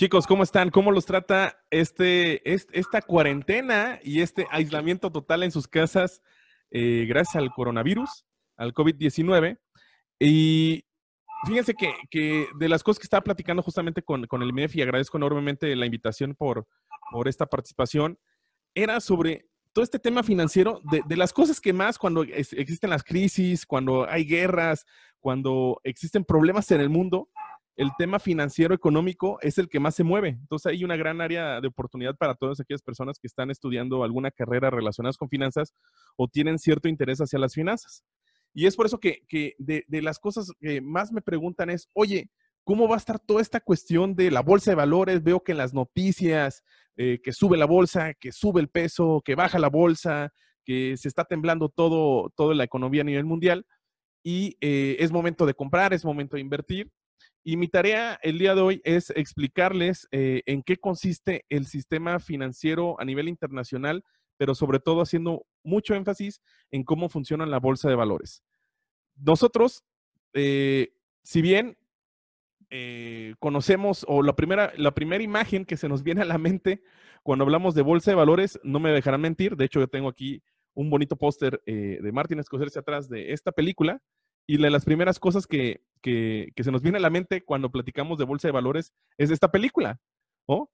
Chicos, ¿cómo están? ¿Cómo los trata este, esta cuarentena y este aislamiento total en sus casas eh, gracias al coronavirus, al COVID-19? Y fíjense que, que, de las cosas que estaba platicando justamente con, con el MEF y agradezco enormemente la invitación por, por esta participación, era sobre todo este tema financiero, de, de las cosas que más cuando existen las crisis, cuando hay guerras, cuando existen problemas en el mundo, el tema financiero económico es el que más se mueve. Entonces hay una gran área de oportunidad para todas aquellas personas que están estudiando alguna carrera relacionada con finanzas o tienen cierto interés hacia las finanzas. Y es por eso que, de, las cosas que más me preguntan es, oye, ¿cómo va a estar toda esta cuestión de la bolsa de valores? Veo que en las noticias, eh, que sube la bolsa, que sube el peso, que baja la bolsa, que se está temblando todo, toda la economía a nivel mundial y eh, es momento de comprar, es momento de invertir. Y mi tarea el día de hoy es explicarles eh, en qué consiste el sistema financiero a nivel internacional, pero sobre todo haciendo mucho énfasis en cómo funciona la bolsa de valores. Nosotros, eh, si bien eh, conocemos, o la primera, la primera imagen que se nos viene a la mente cuando hablamos de bolsa de valores, no me dejarán mentir, de hecho yo tengo aquí un bonito póster de Martin Scorsese atrás de esta película, y de las primeras cosas que, que, que, se nos viene a la mente cuando platicamos de bolsa de valores es esta película, ¿no?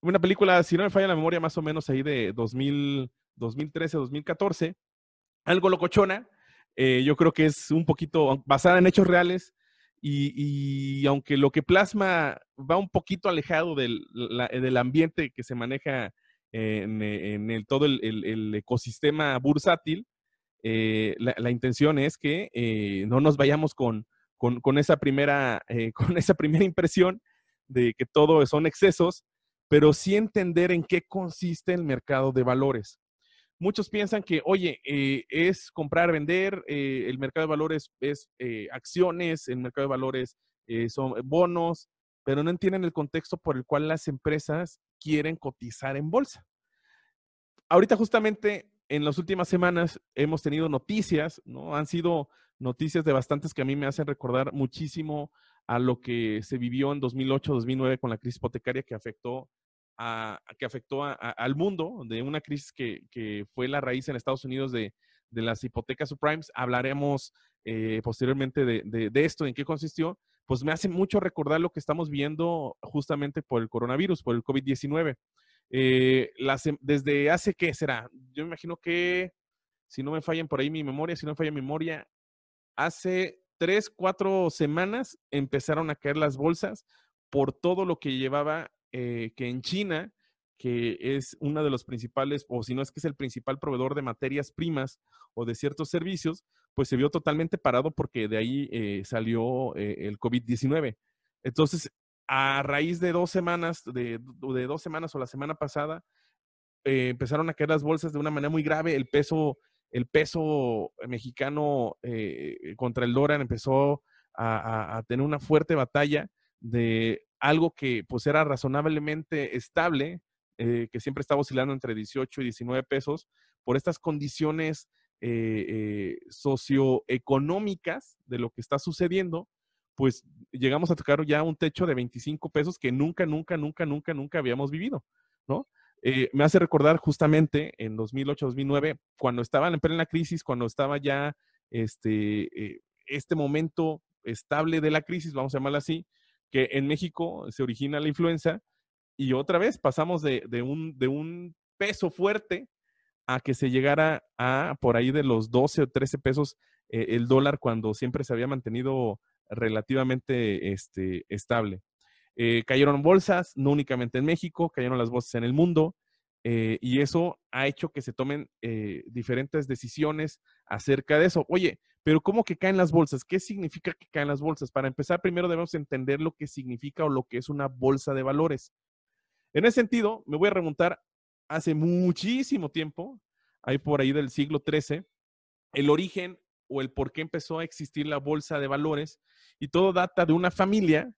Una película, si no me falla la memoria, más o menos ahí de 2000, 2013, 2014, algo locochona. Eh, yo creo que es un poquito basada en hechos reales y, aunque lo que plasma va un poquito alejado del, del ambiente que se maneja en, en todo el, el ecosistema bursátil, eh, la, intención es que eh, no nos vayamos con, con, esa primera, eh, con esa primera impresión de que todo son excesos, pero sí entender en qué consiste el mercado de valores. Muchos piensan que, oye, es comprar, vender, el mercado de valores es acciones, el mercado de valores son bonos, pero no entienden el contexto por el cual las empresas quieren cotizar en bolsa. Ahorita justamente en las últimas semanas hemos tenido noticias, ¿no? Han sido noticias de bastantes que a mí me hacen recordar muchísimo a lo que se vivió en 2008-2009 con la crisis hipotecaria que afectó, a, que afectó a, al mundo, de una crisis que, que, fue la raíz en Estados Unidos de, de las hipotecas subprimes. Hablaremos eh, posteriormente de, de, de, esto, en qué consistió. Pues me hace mucho recordar lo que estamos viendo justamente por el coronavirus, por el COVID-19. Eh, desde hace, ¿qué será? Yo me imagino que, si no me fallan por ahí mi memoria, si no me falla mi memoria, hace tres, cuatro semanas empezaron a caer las bolsas por todo lo que llevaba eh, que en China, que es uno de los principales, o si no es que es el principal proveedor de materias primas o de ciertos servicios, pues se vio totalmente parado porque de ahí eh, salió el COVID-19. Entonces, a raíz de dos semanas, de, de, dos semanas o la semana pasada, eh, empezaron a caer las bolsas de una manera muy grave. El peso, el peso mexicano eh, contra el dólar empezó a, tener una fuerte batalla de algo que pues era razonablemente estable, eh, que siempre estaba oscilando entre 18 y 19 pesos, por estas condiciones socioeconómicas de lo que está sucediendo pues llegamos a tocar ya un techo de 25 pesos que nunca, nunca, nunca, nunca, nunca habíamos vivido, ¿no? Eh, me hace recordar justamente en 2008, 2009, cuando estaba en plena crisis, cuando estaba ya este, eh, este momento estable de la crisis, vamos a llamarla así, que en México se origina la influenza y otra vez pasamos de, de, un, de un peso fuerte a que se llegara a por ahí de los 12 o 13 pesos eh, el dólar cuando siempre se había mantenido relativamente este, estable. Eh, cayeron bolsas, no únicamente en México, cayeron las bolsas en el mundo. eh, y eso ha hecho que se tomen eh, diferentes decisiones acerca de eso. Oye, pero ¿cómo que caen las bolsas? ¿Qué significa que caen las bolsas? Para empezar, primero debemos entender lo que significa o lo que es una bolsa de valores. En ese sentido, me voy a remontar hace muchísimo tiempo, ahí por ahí del siglo XIII, el origen o el por qué empezó a existir la bolsa de valores y todo data de una familia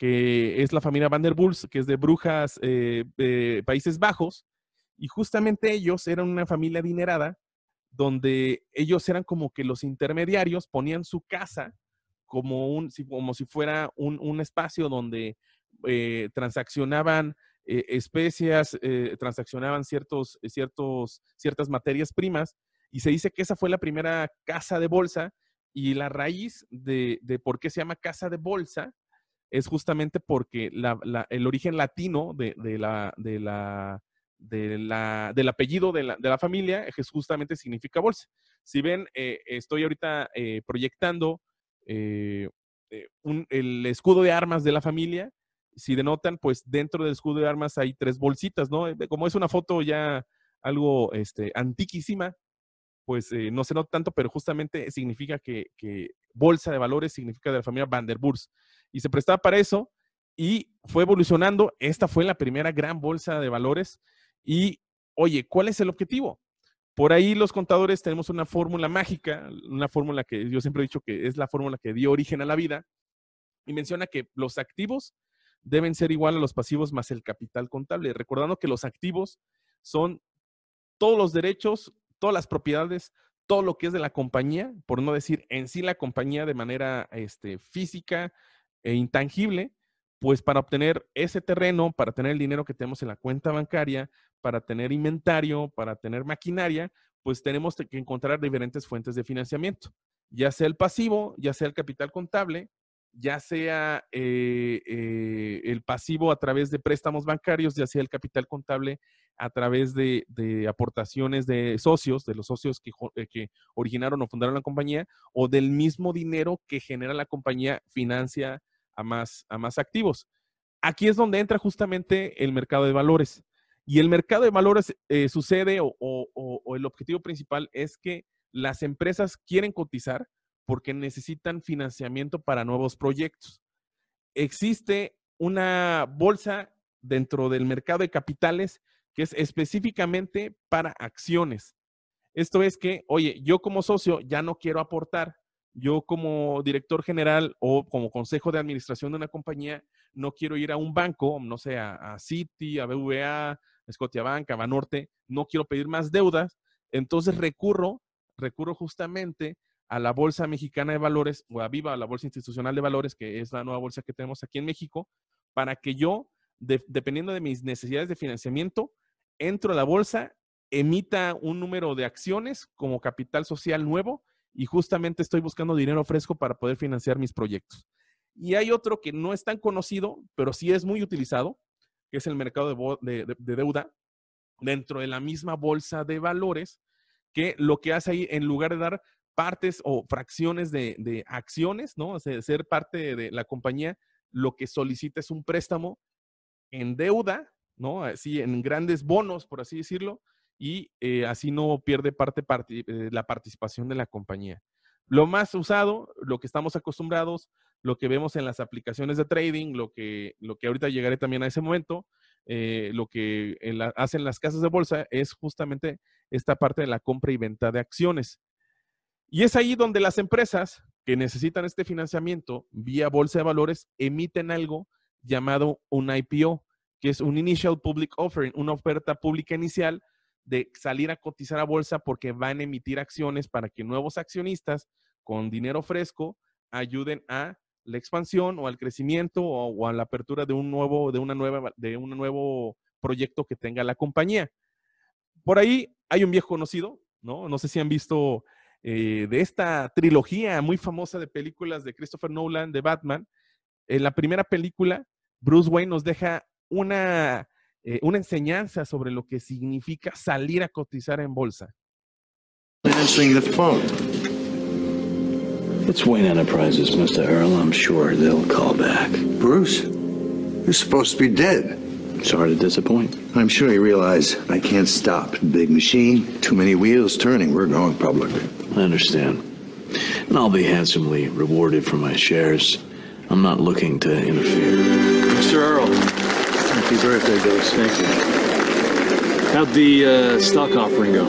que es la familia Van der Bulls, que es de Brujas, eh, Países Bajos, y justamente ellos eran una familia adinerada, donde ellos eran como que los intermediarios, ponían su casa como, un, como si fuera un, espacio donde eh, transaccionaban eh, especias, transaccionaban ciertos, ciertos, ciertas materias primas, y se dice que esa fue la primera casa de bolsa, y la raíz de, por qué se llama casa de bolsa es justamente porque el origen latino de, la, de la del apellido de la, familia, que justamente significa bolsa. Si ven, eh, estoy ahorita eh, proyectando eh, el escudo de armas de la familia. Si denotan, pues dentro del escudo de armas hay tres bolsitas, ¿no? Como es una foto ya algo este, antiquísima, pues no se nota tanto, pero justamente significa que, bolsa de valores significa de la familia Van der Burs. Y se prestaba para eso y fue evolucionando. Esta fue la primera gran bolsa de valores y, oye, ¿cuál es el objetivo? Por ahí los contadores tenemos una fórmula mágica, una fórmula que yo siempre he dicho que es la fórmula que dio origen a la vida, y menciona que los activos deben ser igual a los pasivos más el capital contable, recordando que los activos son todos los derechos, todas las propiedades, todo lo que es de la compañía, por no decir en sí la compañía de manera este, física e intangible, pues para obtener ese terreno, para tener el dinero que tenemos en la cuenta bancaria, para tener inventario, para tener maquinaria, pues tenemos que encontrar diferentes fuentes de financiamiento, ya sea el pasivo, ya sea el capital contable, ya sea eh, eh, el pasivo a través de préstamos bancarios, ya sea el capital contable a través de, aportaciones de socios, de los socios que, eh, que, originaron o fundaron la compañía, o del mismo dinero que genera la compañía financia a más, a más activos. Aquí es donde entra justamente el mercado de valores. Y el mercado de valores eh, sucede o, el objetivo principal es que las empresas quieren cotizar porque necesitan financiamiento para nuevos proyectos. Existe una bolsa dentro del mercado de capitales que es específicamente para acciones. Esto es que, oye, yo como socio ya no quiero aportar, yo como director general o como consejo de administración de una compañía no quiero ir a un banco, no sé, a, Citi, a BVA, a Scotiabank, a Banorte, no quiero pedir más deudas, entonces recurro, recurro justamente a la Bolsa Mexicana de Valores o a Viva, a la Bolsa Institucional de Valores, que es la nueva bolsa que tenemos aquí en México, para que yo, dependiendo de mis necesidades de financiamiento, entro a la bolsa, emita un número de acciones como capital social nuevo y justamente estoy buscando dinero fresco para poder financiar mis proyectos. Y hay otro que no es tan conocido, pero sí es muy utilizado, que es el mercado de, deuda dentro de la misma bolsa de valores, que lo que hace ahí, en lugar de dar partes o fracciones de, acciones, ¿no? O sea, ser parte de la compañía, lo que solicita es un préstamo en deuda, ¿no? Así, en grandes bonos, por así decirlo, y eh, así no pierde parte, eh, la participación de la compañía. Lo más usado, lo que estamos acostumbrados, lo que vemos en las aplicaciones de trading, lo que, lo que ahorita llegaré también a ese momento, eh, lo que hacen las casas de bolsa es justamente esta parte de la compra y venta de acciones. Y es ahí donde las empresas que necesitan este financiamiento vía bolsa de valores emiten algo llamado un IPO, que es un Initial Public Offering, una oferta pública inicial de salir a cotizar a bolsa porque van a emitir acciones para que nuevos accionistas con dinero fresco ayuden a la expansión o al crecimiento o, a la apertura de un nuevo, de una nueva, de un nuevo proyecto que tenga la compañía. Por ahí hay un viejo conocido, ¿no? No sé si han visto eh, de esta trilogía muy famosa de películas de Christopher Nolan, de Batman. En la primera película, Bruce Wayne nos deja una eh, una enseñanza sobre lo que significa salir a cotizar en bolsa. Answering the phone. It's Wayne Enterprises, Mr. Earl. I'm sure they'll call back. Bruce, you're supposed to be dead. Sorry to disappoint. I'm sure you realize I can't stop. Big machine, too many wheels turning. We're going public. I understand. And I'll be handsomely rewarded for my shares. I'm not looking to interfere. Mr. Earl, Happy birthday, Ghost. thank you. How'd the uh, stock offering go?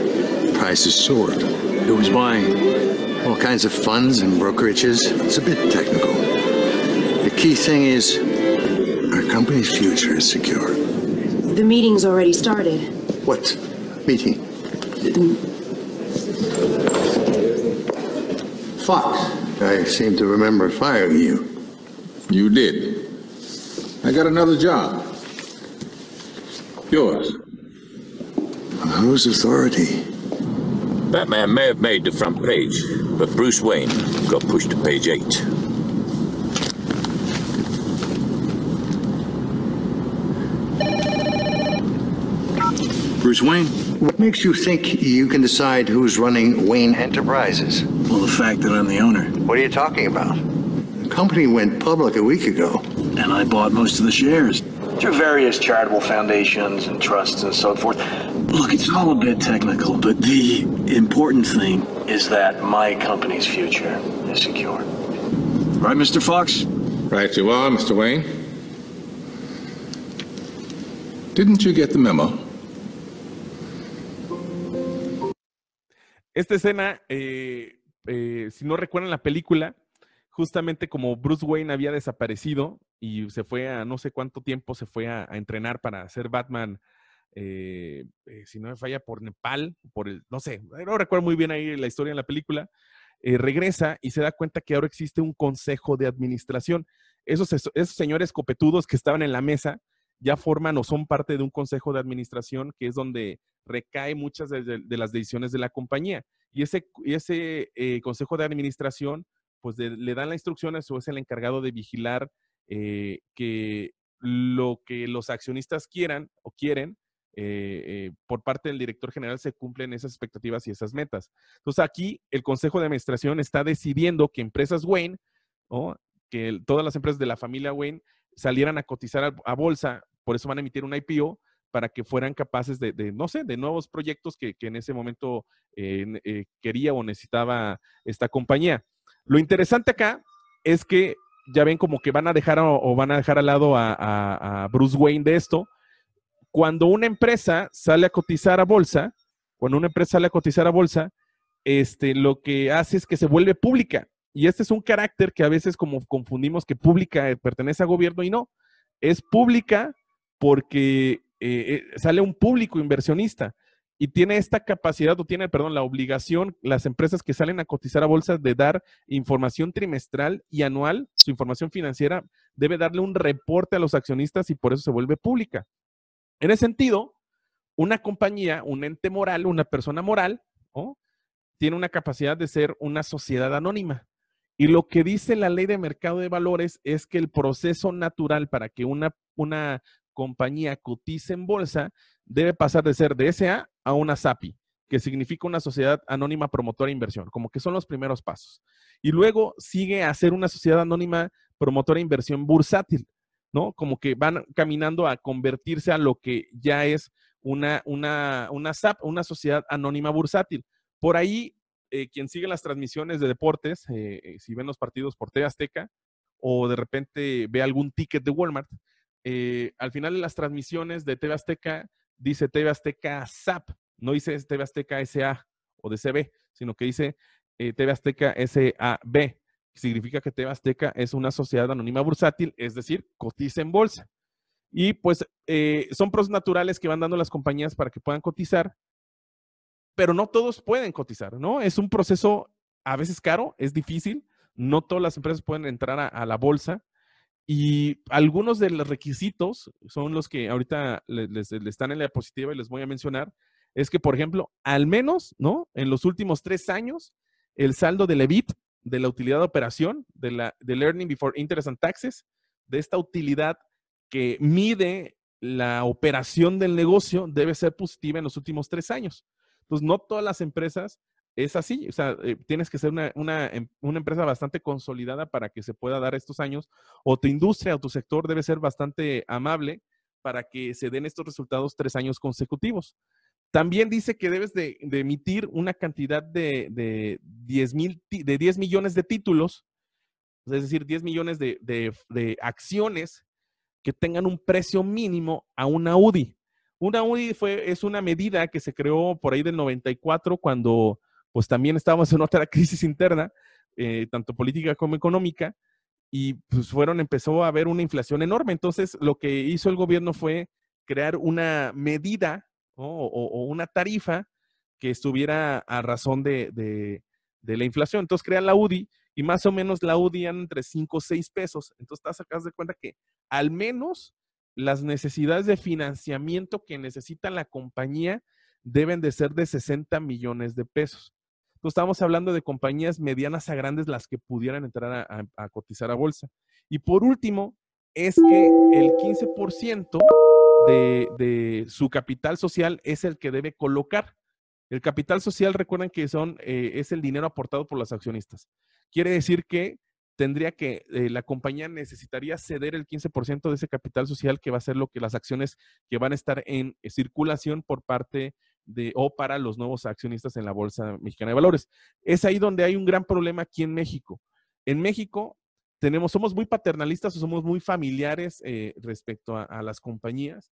Prices soared. Who was buying? All kinds of funds and brokerages. It's a bit technical. The key thing is our company's future is secure. The meeting's already started. What meeting? Fox. I seem to remember firing you. You did. I got another job. Yours. Whose authority? Batman may have made the front page, but Bruce Wayne got pushed to page eight. Bruce Wayne? What makes you think you can decide who's running Wayne Enterprises? Well, the fact that I'm the owner. What are you talking about? The company went public a week ago. And I bought most of the shares. Through various charitable foundations and trusts and so forth. Look, it's all a bit technical, but the important thing is that my company's future is secure. Right, Mr. Fox? Right you are, Mr. Wayne. Didn't you get the memo? Esta escena, eh, eh, si no recuerdan la película, justamente como Bruce Wayne había desaparecido y se fue a no sé cuánto tiempo, se fue a, entrenar para ser Batman, eh, eh, si no me falla, por Nepal, por el, no sé, no recuerdo muy bien ahí la historia en la película, eh, regresa y se da cuenta que ahora existe un consejo de administración. Esos, esos señores copetudos que estaban en la mesa ya forman o son parte de un consejo de administración que es donde recae muchas de, las decisiones de la compañía. Y ese, ese eh, consejo de administración, pues de- le dan las instrucciones o es el encargado de vigilar eh, que lo que los accionistas quieran o quieren eh, eh, por parte del director general se cumplen esas expectativas y esas metas. Entonces aquí el consejo de administración está decidiendo que empresas Wayne, ¿no? que todas las empresas de la familia Wayne salieran a cotizar a, bolsa, por eso van a emitir un IPO para que fueran capaces de, de, no sé, de nuevos proyectos que, en ese momento quería o necesitaba esta compañía. Lo interesante acá es que ya ven como que van a dejar o, van a dejar al lado a Bruce Wayne de esto. Cuando una empresa sale a cotizar a bolsa, cuando una empresa sale a cotizar a bolsa, este, lo que hace es que se vuelve pública. Y este es un carácter que a veces como confundimos que pública eh, pertenece a gobierno y no. Es pública porque eh, eh, sale un público inversionista y tiene esta capacidad o tiene, perdón, la obligación, las empresas que salen a cotizar a bolsa de dar información trimestral y anual, su información financiera, debe darle un reporte a los accionistas y por eso se vuelve pública. En ese sentido, una compañía, un ente moral, una persona moral, tiene una capacidad de ser una sociedad anónima. Y lo que dice la ley de mercado de valores es que el proceso natural para que una, una compañía cotice en bolsa debe pasar de ser de SA a una SAPI, que significa una sociedad anónima promotora de inversión, como que son los primeros pasos. Y luego sigue a ser una sociedad anónima promotora de inversión bursátil, ¿no? Como que van caminando a convertirse a lo que ya es una, una, una SAP, una sociedad anónima bursátil. Por ahí, eh, quien sigue las transmisiones de deportes, eh, eh, si ven los partidos por TV Azteca o de repente ve algún ticket de Walmart, al final de las transmisiones de TV Azteca dice TV Azteca SAP, no dice TV Azteca SA o de CB, sino que dice eh, TV Azteca SAB. Significa que TV Azteca es una sociedad anónima bursátil, es decir, cotiza en bolsa. Y pues eh, son pros naturales que van dando las compañías para que puedan cotizar, pero no todos pueden cotizar, ¿no? Es un proceso a veces caro, es difícil, no todas las empresas pueden entrar a la bolsa y algunos de los requisitos son los que ahorita les, están en la diapositiva y les voy a mencionar, es que, por ejemplo, al menos, ¿no? En los últimos tres años, el saldo del EBIT, de la utilidad de operación, de la, del Earning Before Interest and Taxes, de esta utilidad que mide la operación del negocio, debe ser positiva en los últimos tres años. Entonces, no todas las empresas es así. O sea, eh, tienes que ser una, una em- una empresa bastante consolidada para que se pueda dar estos años, o tu industria o tu sector debe ser bastante amable para que se den estos resultados tres años consecutivos. También dice que debes de, emitir una cantidad de, de, 10 de 10 millones de títulos, es decir, 10 millones de, de, acciones que tengan un precio mínimo a una UDI. Una UDI fue, es una medida que se creó por ahí del 94 cuando pues también estábamos en otra crisis interna, eh, tanto política como económica, y pues fueron, empezó a haber una inflación enorme. Entonces, lo que hizo el gobierno fue crear una medida o, una tarifa que estuviera a razón de, la inflación. Entonces, crean la UDI y más o menos la UDI entre 5 o 6 pesos. Entonces, te sacas de cuenta que al menos las necesidades de financiamiento que necesita la compañía deben de ser de 60 millones de pesos. Entonces, estamos hablando de compañías medianas a grandes las que pudieran entrar a, cotizar a bolsa. Y por último, es que el 15% de, de, su capital social es el que debe colocar. El capital social, recuerden que son, eh, es el dinero aportado por los accionistas. Quiere decir que tendría que, eh, la compañía necesitaría ceder el 15% de ese capital social que va a ser lo que las acciones que van a estar en circulación por parte de, o para los nuevos accionistas en la Bolsa Mexicana de Valores. Es ahí donde hay un gran problema aquí en México. En México tenemos, somos muy paternalistas o somos muy familiares eh, respecto a, las compañías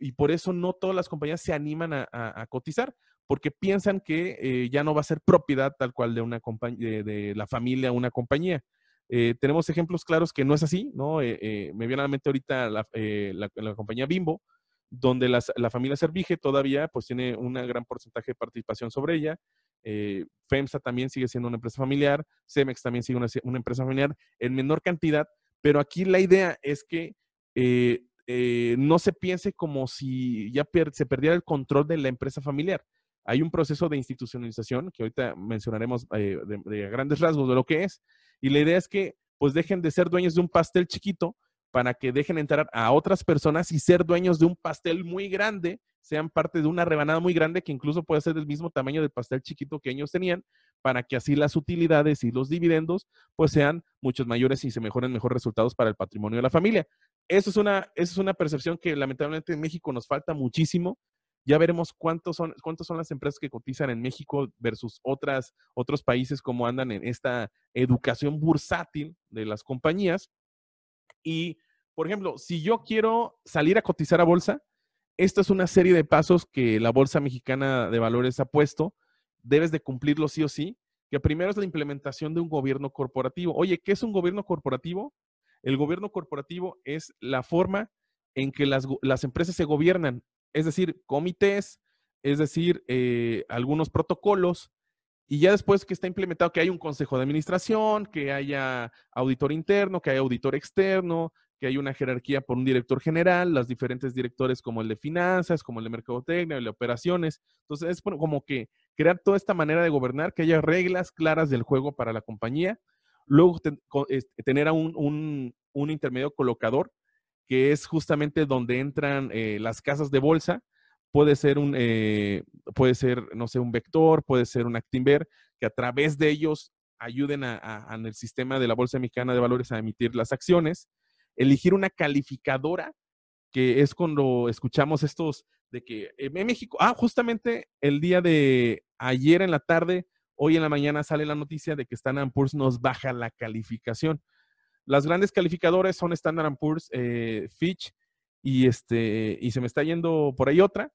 y por eso no todas las compañías se animan a, cotizar porque piensan que eh, ya no va a ser propiedad tal cual de una compañía, de, la familia una compañía. Eh, tenemos ejemplos claros que no es así, ¿no? me viene a la mente ahorita la, la compañía Bimbo, donde la familia Servige todavía pues tiene un gran porcentaje de participación sobre ella. Eh, FEMSA también sigue siendo una empresa familiar, CEMEX también sigue una, empresa familiar en menor cantidad, pero aquí la idea es que eh, eh, no se piense como si ya se perdiera el control de la empresa familiar. Hay un proceso de institucionalización que ahorita mencionaremos de, de grandes rasgos de lo que es, y la idea es que pues dejen de ser dueños de un pastel chiquito para que dejen entrar a otras personas y ser dueños de un pastel muy grande, sean parte de una rebanada muy grande que incluso puede ser del mismo tamaño del pastel chiquito que ellos tenían, para que así las utilidades y los dividendos pues sean muchos mayores y se mejoren mejores resultados para el patrimonio de la familia. Eso es una, eso es una percepción que lamentablemente en México nos falta muchísimo. Ya veremos cuántos son, cuántos son las empresas que cotizan en México versus otras, otros países como andan en esta educación bursátil de las compañías y, por ejemplo, si yo quiero salir a cotizar a bolsa, esta es una serie de pasos que la Bolsa Mexicana de Valores ha puesto. Debes de cumplirlo sí o sí. Que primero es la implementación de un gobierno corporativo. Oye, ¿qué es un gobierno corporativo? El gobierno corporativo es la forma en que las, empresas se gobiernan, es decir, comités, es decir, eh, algunos protocolos, y ya después que está implementado, que hay un consejo de administración, que haya auditor interno, que haya auditor externo, que hay una jerarquía por un director general, los diferentes directores como el de finanzas, como el de mercadotecnia, el de operaciones. Entonces es como que crear toda esta manera de gobernar, que haya reglas claras del juego para la compañía. Luego tener a un, intermedio colocador, que es justamente donde entran eh, las casas de bolsa, puede ser un, eh, puede ser, no sé, un vector, puede ser un Actinver, que a través de ellos ayuden a, en el sistema de la Bolsa Mexicana de Valores a emitir las acciones. Elegir una calificadora, que es cuando escuchamos estos de que en México, ah, justamente el día de ayer en la tarde, hoy en la mañana sale la noticia de que Standard Poor's nos baja la calificación. Las grandes calificadoras son Standard Poor's, eh, Fitch y, este, y se me está yendo por ahí otra,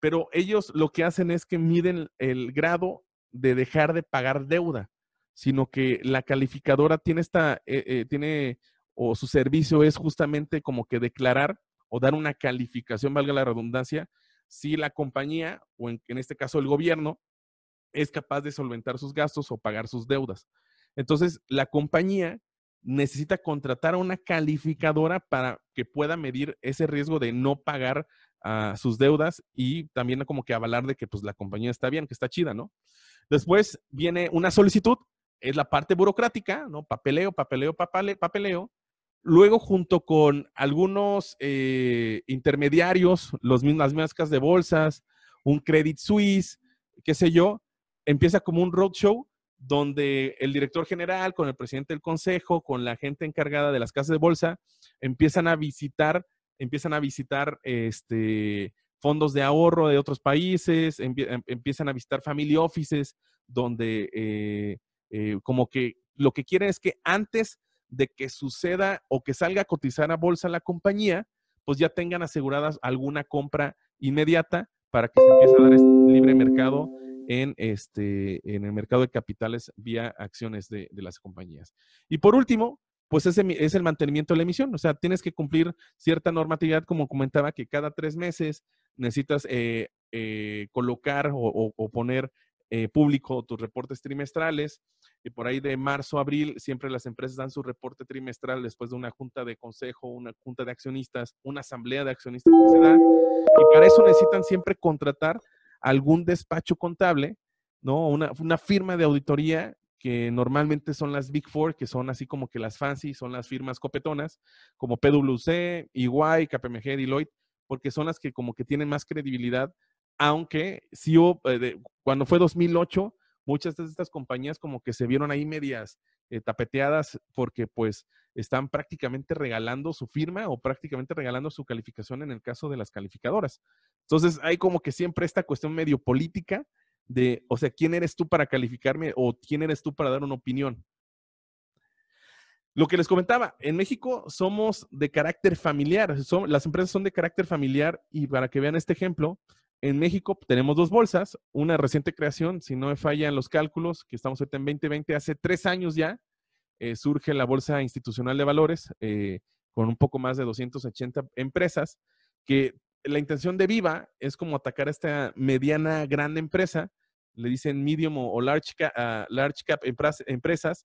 pero ellos lo que hacen es que miden el grado de dejar de pagar deuda, sino que la calificadora tiene esta, eh, eh, tiene, o su servicio es justamente como que declarar o dar una calificación, valga la redundancia, si la compañía, o en, en este caso el gobierno, es capaz de solventar sus gastos o pagar sus deudas. Entonces, la compañía necesita contratar a una calificadora para que pueda medir ese riesgo de no pagar a sus deudas y también como que avalar de que pues la compañía está bien, que está chida, ¿no? Después viene una solicitud, es la parte burocrática, ¿no? Papeleo, papeleo, papeleo. Luego, junto con algunos eh, intermediarios, los mismas, las mismas casas de bolsas, un Credit Suisse, qué sé yo, empieza como un roadshow donde el director general, con el presidente del consejo, con la gente encargada de las casas de bolsa, empiezan a visitar empiezan a visitar este, fondos de ahorro de otros países, em, empiezan a visitar family offices, donde eh, eh, como que lo que quieren es que antes de que suceda o que salga a cotizar a bolsa la compañía, pues ya tengan aseguradas alguna compra inmediata para que se empiece a dar este libre mercado en, este, en el mercado de capitales vía acciones de, las compañías. Y por último, pues ese es el mantenimiento de la emisión. O sea, tienes que cumplir cierta normatividad, como comentaba, que cada tres meses necesitas eh, eh, colocar o, poner eh, público tus reportes trimestrales. Y por ahí de marzo a abril, siempre las empresas dan su reporte trimestral después de una junta de consejo, una junta de accionistas, una asamblea de accionistas que se da. Y para eso necesitan siempre contratar algún despacho contable, ¿no? Una, una firma de auditoría que normalmente son las Big Four, que son así como que las fancy, son las firmas copetonas, como PwC, EY, KPMG, Deloitte, porque son las que como que tienen más credibilidad, aunque sí, eh, cuando fue 2008, muchas de estas compañías como que se vieron ahí medias eh, tapeteadas porque pues están prácticamente regalando su firma o prácticamente regalando su calificación en el caso de las calificadoras. Entonces hay como que siempre esta cuestión medio política de, o sea, ¿quién eres tú para calificarme o quién eres tú para dar una opinión? Lo que les comentaba, en México somos de carácter familiar, las empresas son de carácter familiar y para que vean este ejemplo, en México tenemos dos bolsas, una reciente creación, si no me fallan los cálculos, que estamos ahorita en 2020, hace tres años ya, eh, surge la Bolsa Institucional de Valores eh, con un poco más de 280 empresas, que la intención de Viva es como atacar a esta mediana gran empresa, le dicen medium o large, ah, large cap empresas,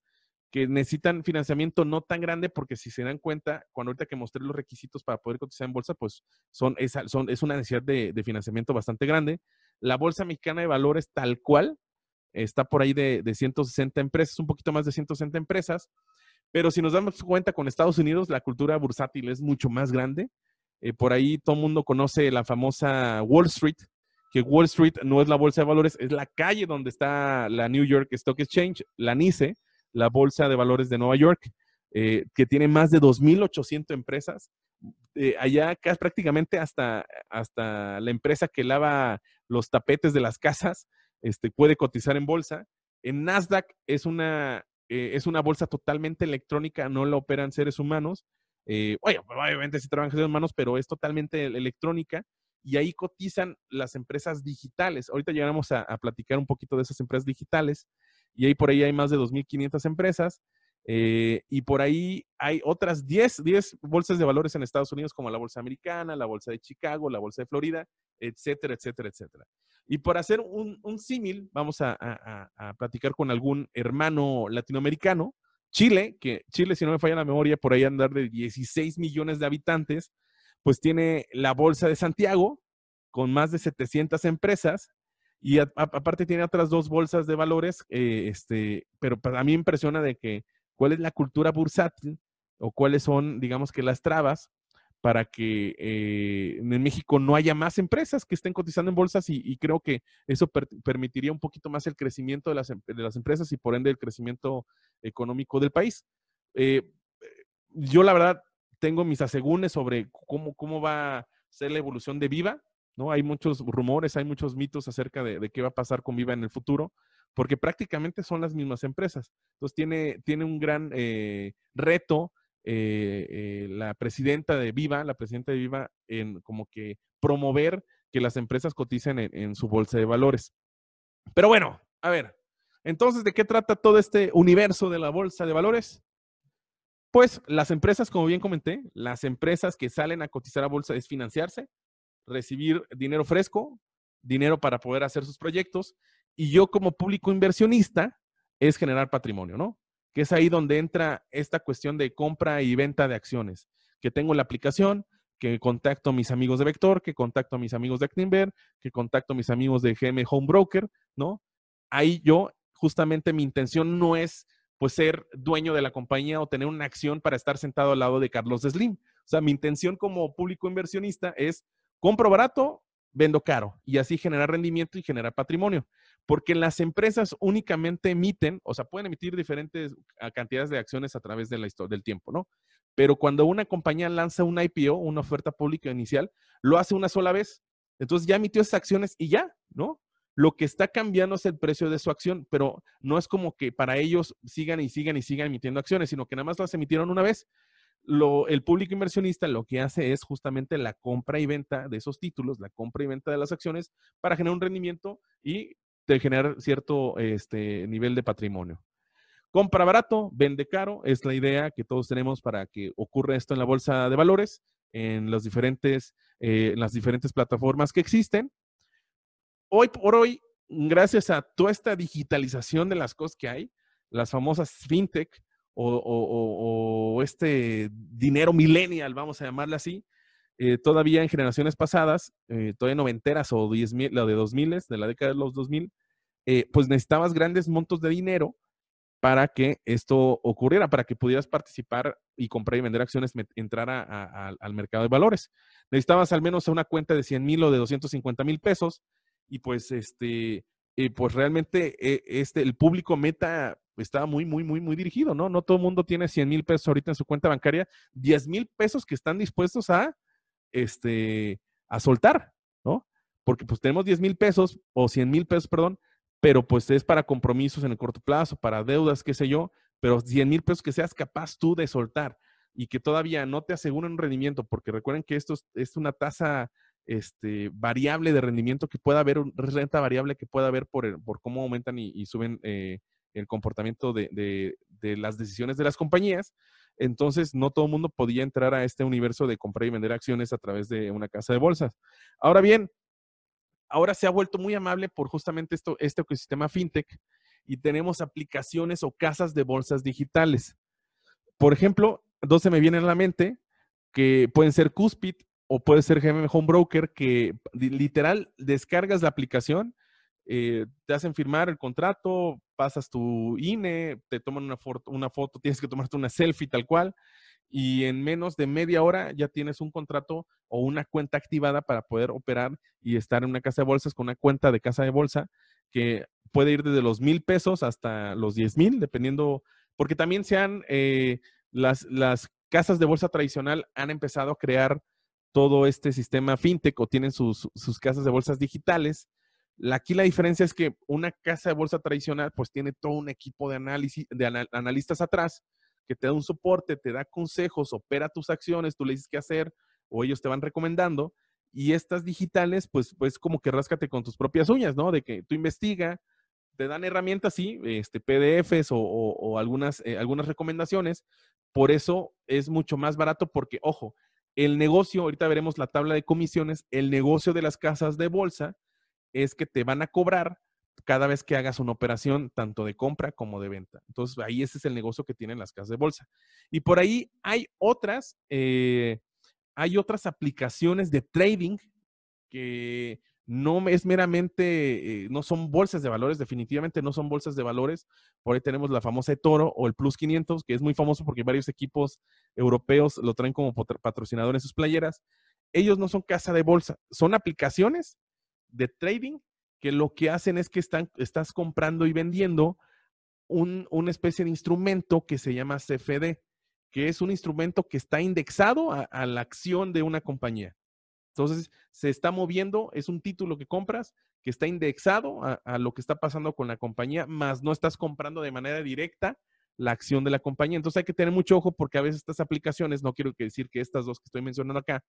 que necesitan financiamiento no tan grande porque si se dan cuenta, cuando ahorita que mostré los requisitos para poder cotizar en bolsa, pues son, es, es una necesidad de, financiamiento bastante grande. La Bolsa Mexicana de Valores tal cual está por ahí de, de 160 empresas, un poquito más de 160 empresas, pero si nos damos cuenta con Estados Unidos, la cultura bursátil es mucho más grande. Eh, por ahí todo el mundo conoce la famosa Wall Street, que Wall Street no es la bolsa de valores, es la calle donde está la New York Stock Exchange, la NICE, la Bolsa de Valores de Nueva York, eh, que tiene más de 2.800 empresas. Eh, allá prácticamente hasta, hasta la empresa que lava los tapetes de las casas este, puede cotizar en bolsa. En Nasdaq es una, eh, es una bolsa totalmente electrónica, no la operan seres humanos. obviamente sí trabajan seres humanos, pero es totalmente electrónica y ahí cotizan las empresas digitales. Ahorita llegamos a, a, platicar un poquito de esas empresas digitales y ahí por ahí hay más de 2.500 empresas. Eh, y por ahí hay otras 10, 10 bolsas de valores en Estados Unidos, como la Bolsa Americana, la Bolsa de Chicago, la Bolsa de Florida, etcétera, etcétera, etcétera. Y por hacer un, un símil, vamos a, a, platicar con algún hermano latinoamericano. Chile, que Chile, si no me falla la memoria, por ahí andar de 16 millones de habitantes, pues tiene la Bolsa de Santiago, con más de 700 empresas, y aparte tiene otras dos bolsas de valores, eh, este, pero a mí impresiona de que cuál es la cultura bursátil o cuáles son, digamos que las trabas para que eh, en México no haya más empresas que estén cotizando en bolsas y, creo que eso permitiría un poquito más el crecimiento de las, em, de las, empresas y por ende el crecimiento económico del país. Eh, yo la verdad tengo mis asegúnes sobre cómo, cómo va a ser la evolución de Viva. ¿No? Hay muchos rumores, hay muchos mitos acerca de, qué va a pasar con Viva en el futuro, porque prácticamente son las mismas empresas. Entonces tiene, tiene un gran eh, reto eh, eh, la presidenta de Viva, la presidenta de Viva, en como que promover que las empresas coticen en, su bolsa de valores. Pero bueno, a ver, entonces, ¿de qué trata todo este universo de la bolsa de valores? Pues las empresas, como bien comenté, las empresas que salen a cotizar a bolsa es financiarse, recibir dinero fresco, dinero para poder hacer sus proyectos, y yo como público inversionista es generar patrimonio, ¿no? Que es ahí donde entra esta cuestión de compra y venta de acciones, que tengo la aplicación, que contacto a mis amigos de Vector, que contacto a mis amigos de Actinver, que contacto a mis amigos de GM Home Broker, ¿no? Ahí yo, justamente mi intención no es pues ser dueño de la compañía o tener una acción para estar sentado al lado de Carlos Slim. O sea, mi intención como público inversionista es compro barato, vendo caro y así generar rendimiento y generar patrimonio. Porque las empresas únicamente emiten, o sea, pueden emitir diferentes cantidades de acciones a través de la del tiempo, ¿no? Pero cuando una compañía lanza un IPO, una oferta pública inicial, lo hace una sola vez. Entonces ya emitió esas acciones y ya, ¿no? Lo que está cambiando es el precio de su acción, pero no es como que para ellos sigan y sigan y sigan emitiendo acciones, sino que nada más las emitieron una vez. Lo, el público inversionista lo que hace es justamente la compra y venta de esos títulos, la compra y venta de las acciones para generar un rendimiento y generar cierto este, nivel de patrimonio. Compra barato, vende caro, es la idea que todos tenemos para que ocurra esto en la bolsa de valores, en, diferentes, eh, en las diferentes plataformas que existen hoy por hoy, gracias a toda esta digitalización de las cosas que hay, las famosas fintech o, este dinero millennial, vamos a llamarle así, eh, todavía en generaciones pasadas, eh, todavía noventeras o diez mil, la de 2000, de la década de los 2000, eh, pues necesitabas grandes montos de dinero para que esto ocurriera, para que pudieras participar y comprar y vender acciones, entrar al mercado de valores. Necesitabas al menos una cuenta de 100 mil o de 250 mil pesos y pues este, eh, pues realmente este, el público meta estaba muy, muy, muy, muy dirigido, ¿no? No todo el mundo tiene 100 mil pesos ahorita en su cuenta bancaria, 10 mil pesos que están dispuestos a, este, a soltar, ¿no? Porque pues tenemos 10 mil pesos o 100 mil pesos, perdón, pero pues es para compromisos en el corto plazo, para deudas, qué sé yo, pero 100 mil pesos que seas capaz tú de soltar y que todavía no te aseguren un rendimiento, porque recuerden que esto es una tasa este, variable de rendimiento que pueda haber, renta variable que pueda haber por, por cómo aumentan y, suben eh, el comportamiento de, las decisiones de las compañías. Entonces, no todo el mundo podía entrar a este universo de comprar y vender acciones a través de una casa de bolsas. Ahora bien, ahora se ha vuelto muy amable por justamente esto, este ecosistema fintech y tenemos aplicaciones o casas de bolsas digitales. Por ejemplo, dos se me vienen a la mente que pueden ser Cuspid o puede ser GM Home Broker que literal descargas la aplicación, eh, te hacen firmar el contrato, pasas tu INE, te toman una foto, una foto, tienes que tomarte una selfie tal cual, y en menos de media hora ya tienes un contrato o una cuenta activada para poder operar y estar en una casa de bolsas con una cuenta de casa de bolsa que puede ir desde los mil pesos hasta los diez mil, dependiendo, porque también se han, eh, las, las casas de bolsa tradicional han empezado a crear todo este sistema fintech o tienen sus, casas de bolsas digitales. Aquí la diferencia es que una casa de bolsa tradicional pues tiene todo un equipo de análisis, de analistas atrás que te da un soporte, te da consejos, opera tus acciones, tú le dices qué hacer o ellos te van recomendando. Y estas digitales, pues, pues como que ráscate con tus propias uñas, ¿no? De que tú investiga, te dan herramientas, sí, este, PDFs o, algunas, eh, algunas recomendaciones. Por eso es mucho más barato porque, ojo, el negocio, ahorita veremos la tabla de comisiones, el negocio de las casas de bolsa es que te van a cobrar cada vez que hagas una operación, tanto de compra como de venta. Entonces, ahí ese es el negocio que tienen las casas de bolsa. Y por ahí hay otras, eh, hay otras aplicaciones de trading que no es meramente, eh, no son bolsas de valores, definitivamente no son bolsas de valores. Por ahí tenemos la famosa Toro o el Plus 500, que es muy famoso porque varios equipos europeos lo traen como patrocinador en sus playeras. Ellos no son casa de bolsa, son aplicaciones de trading que lo que hacen es que están, estás comprando y vendiendo un, una especie de instrumento que se llama CFD, que es un instrumento que está indexado a la acción de una compañía. Entonces, se está moviendo, es un título que compras que está indexado a, lo que está pasando con la compañía, más no estás comprando de manera directa la acción de la compañía. Entonces hay que tener mucho ojo porque a veces estas aplicaciones, no quiero decir que estas dos que estoy mencionando acá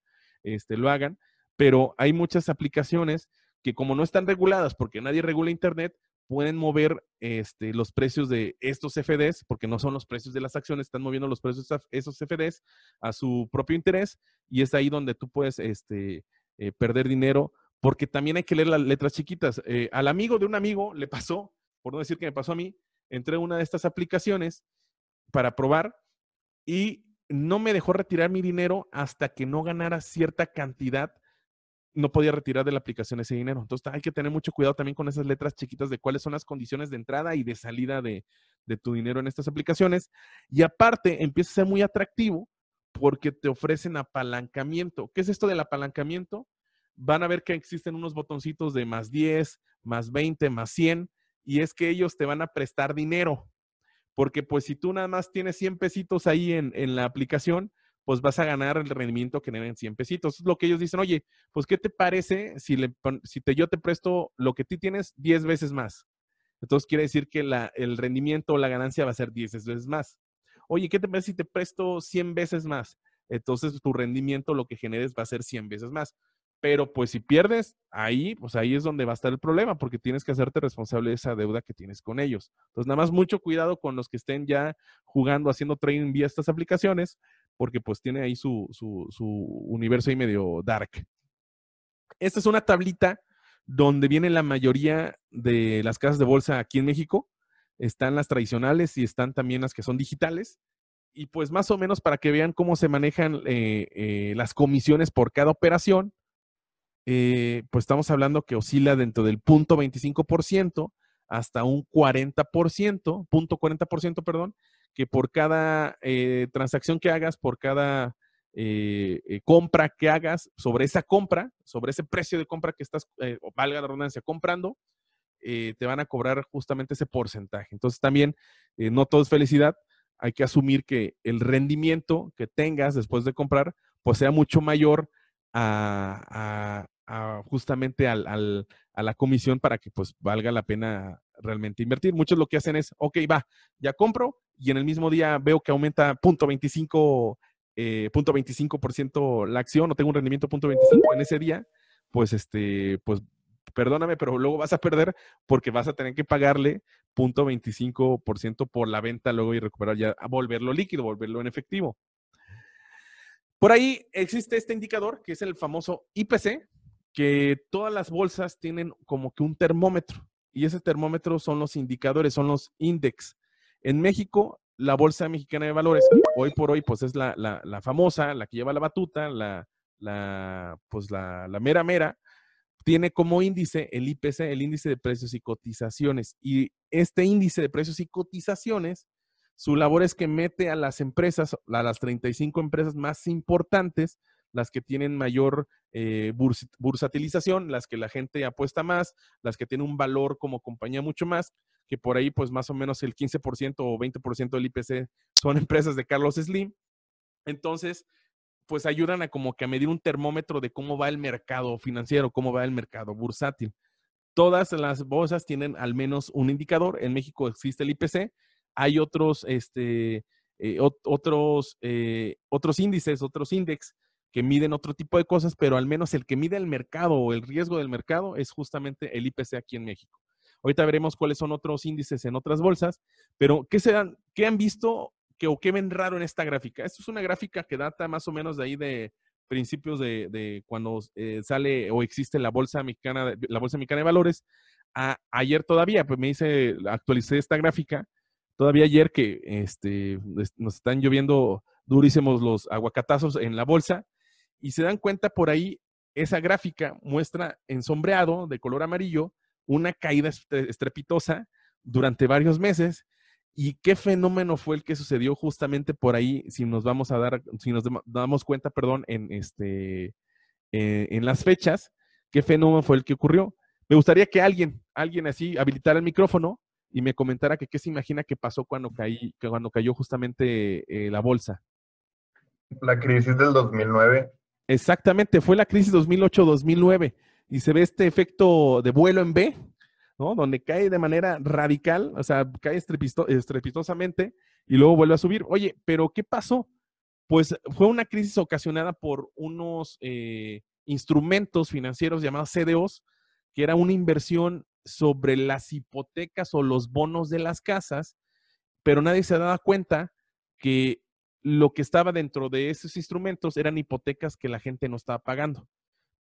este, lo hagan, pero hay muchas aplicaciones que como no están reguladas porque nadie regula Internet, pueden mover este, los precios de estos FDs, porque no son los precios de las acciones, están moviendo los precios de esos FDs a su propio interés y es ahí donde tú puedes este, eh, perder dinero, porque también hay que leer las letras chiquitas. Eh, al amigo de un amigo le pasó, por no decir que me pasó a mí, entré en una de estas aplicaciones para probar y no me dejó retirar mi dinero hasta que no ganara cierta cantidad no podía retirar de la aplicación ese dinero. Entonces hay que tener mucho cuidado también con esas letras chiquitas de cuáles son las condiciones de entrada y de salida de, tu dinero en estas aplicaciones. Y aparte empieza a ser muy atractivo porque te ofrecen apalancamiento. ¿Qué es esto del apalancamiento? Van a ver que existen unos botoncitos de más 10, más 20, más 100 y es que ellos te van a prestar dinero. porque pues si tú nada más tienes 100 pesitos ahí en, en la aplicación, pues vas a ganar el rendimiento que den 100 pesitos. Es lo que ellos dicen, oye, pues ¿qué te parece si, le, si te, yo te presto lo que tú tienes 10 veces más? Entonces quiere decir que la, el rendimiento o la ganancia va a ser 10 veces más. Oye, ¿qué te parece si te presto 100 veces más? Entonces tu rendimiento lo que generes va a ser 100 veces más. Pero pues si pierdes, ahí, pues ahí es donde va a estar el problema, porque tienes que hacerte responsable de esa deuda que tienes con ellos. Entonces, nada más mucho cuidado con los que estén ya jugando, haciendo trading vía estas aplicaciones, porque pues tiene ahí su, su, su universo ahí medio dark. Esta es una tablita donde viene la mayoría de las casas de bolsa aquí en México. Están las tradicionales y están también las que son digitales. Y pues más o menos para que vean cómo se manejan eh, eh, las comisiones por cada operación, eh, pues estamos hablando que oscila dentro del punto 25% hasta un 40%, punto 40%, perdón, que por cada transacción que hagas, por cada compra que hagas, sobre esa compra, sobre ese precio de compra que estás, valga la redundancia, comprando, te van a cobrar justamente ese porcentaje. Entonces también, no todo es felicidad, hay que asumir que el rendimiento que tengas después de comprar, pues sea mucho mayor a, justamente a la comisión para que pues valga la pena realmente invertir. Muchos lo que hacen es, ok, va, ya compro y en el mismo día veo que aumenta punto 25, eh, punto 25% la acción o tengo un rendimiento punto 25 en ese día, pues este, pues perdóname, pero luego vas a perder porque vas a tener que pagarle punto 25% por la venta luego y recuperar ya, volverlo líquido, volverlo en efectivo. Por ahí existe este indicador que es el famoso IPC, que todas las bolsas tienen como que un termómetro y ese termómetro son los indicadores, son los index. En México, la Bolsa Mexicana de Valores, hoy por hoy, pues es la, famosa, la que lleva la batuta, la, la pues la, la mera mera, tiene como índice el IPC, el índice de precios y cotizaciones. Y este índice de precios y cotizaciones, su labor es que mete a las empresas, a las 35 empresas más importantes, las que tienen mayor eh, bursatilización, las que la gente apuesta más, las que tienen un valor como compañía mucho más, que por ahí pues más o menos el 15% o 20% del IPC son empresas de Carlos Slim. Entonces, pues ayudan a como que a medir un termómetro de cómo va el mercado financiero, cómo va el mercado bursátil. Todas las bolsas tienen al menos un indicador. En México existe el IPC. Hay otros, este, eh, otros, eh, otros índices, otros índices que miden otro tipo de cosas, pero al menos el que mide el mercado o el riesgo del mercado es justamente el IPC aquí en México. Ahorita veremos cuáles son otros índices en otras bolsas, pero ¿qué, se dan, qué han visto que, o qué ven raro en esta gráfica. Esto es una gráfica que data más o menos de ahí de principios de, cuando eh, sale o existe la bolsa mexicana, la bolsa mexicana de valores. ayer todavía, pues me hice, actualicé esta gráfica. Todavía ayer que este, nos están lloviendo durísimos los aguacatazos en la bolsa y se dan cuenta por ahí, esa gráfica muestra en sombreado de color amarillo una caída estrepitosa durante varios meses ¿Y qué fenómeno fue el que sucedió justamente por ahí, si nos vamos a dar, si nos damos cuenta, perdón, en, este, eh, en las fechas, qué fenómeno fue el que ocurrió? Me gustaría que alguien, alguien así, habilitara el micrófono y me comentara que qué se imagina que pasó cuando, caí, cuando cayó justamente eh, la bolsa. La crisis del 2009. Exactamente, fue la crisis 2008-2009 y se ve este efecto de vuelo en B, ¿no? Donde cae de manera radical, o sea, cae estrepitosamente y luego vuelve a subir. Oye, pero ¿qué pasó? Pues fue una crisis ocasionada por unos eh, instrumentos financieros llamados CDOs, que era una inversión sobre las hipotecas o los bonos de las casas, pero nadie se daba cuenta que lo que estaba dentro de esos instrumentos eran hipotecas que la gente no estaba pagando.